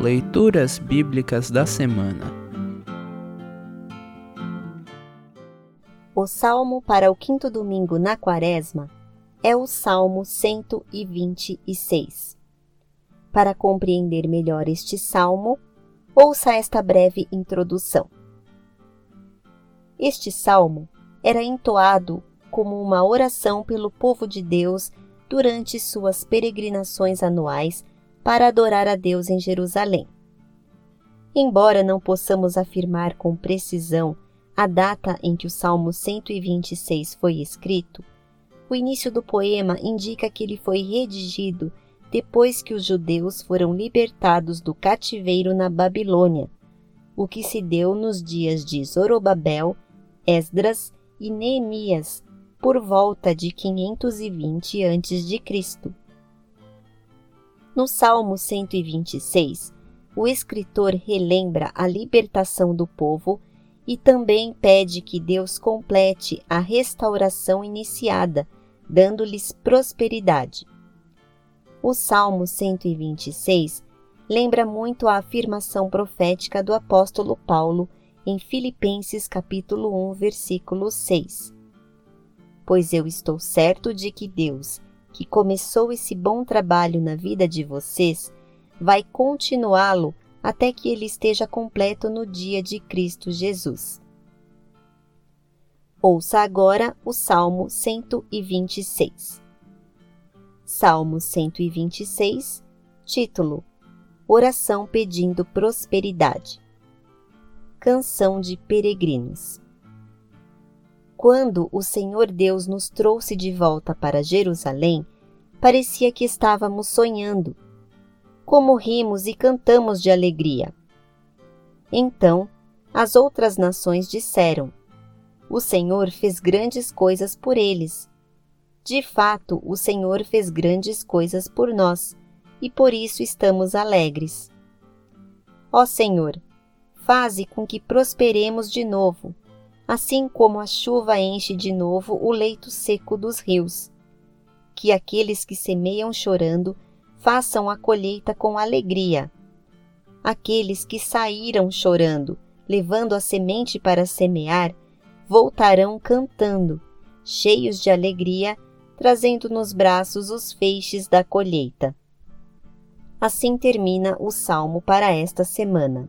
Leituras Bíblicas da Semana O salmo para o quinto domingo na Quaresma é o Salmo 126. Para compreender melhor este salmo, ouça esta breve introdução. Este salmo era entoado como uma oração pelo povo de Deus durante suas peregrinações anuais para adorar a Deus em Jerusalém. Embora não possamos afirmar com precisão a data em que o Salmo 126 foi escrito, o início do poema indica que ele foi redigido depois que os judeus foram libertados do cativeiro na Babilônia, o que se deu nos dias de Zorobabel, Esdras e Neemias, por volta de 520 a.C. No Salmo 126, o escritor relembra a libertação do povo e também pede que Deus complete a restauração iniciada, dando-lhes prosperidade. O Salmo 126 lembra muito a afirmação profética do apóstolo Paulo em Filipenses capítulo 1, versículo 6. Pois eu estou certo de que Deus, que começou esse bom trabalho na vida de vocês, vai continuá-lo até que ele esteja completo no dia de Cristo Jesus. Ouça agora o Salmo 126. Salmo 126, título: Oração pedindo prosperidade. Canção de Peregrinos. Quando o Senhor Deus nos trouxe de volta para Jerusalém, parecia que estávamos sonhando. Como rimos e cantamos de alegria. Então, as outras nações disseram: O Senhor fez grandes coisas por eles. De fato, o Senhor fez grandes coisas por nós, e por isso estamos alegres. Ó Senhor, faze com que prosperemos de novo assim como a chuva enche de novo o leito seco dos rios. Que aqueles que semeiam chorando façam a colheita com alegria. Aqueles que saíram chorando, levando a semente para semear, voltarão cantando, cheios de alegria, trazendo nos braços os feixes da colheita. Assim termina o salmo para esta semana.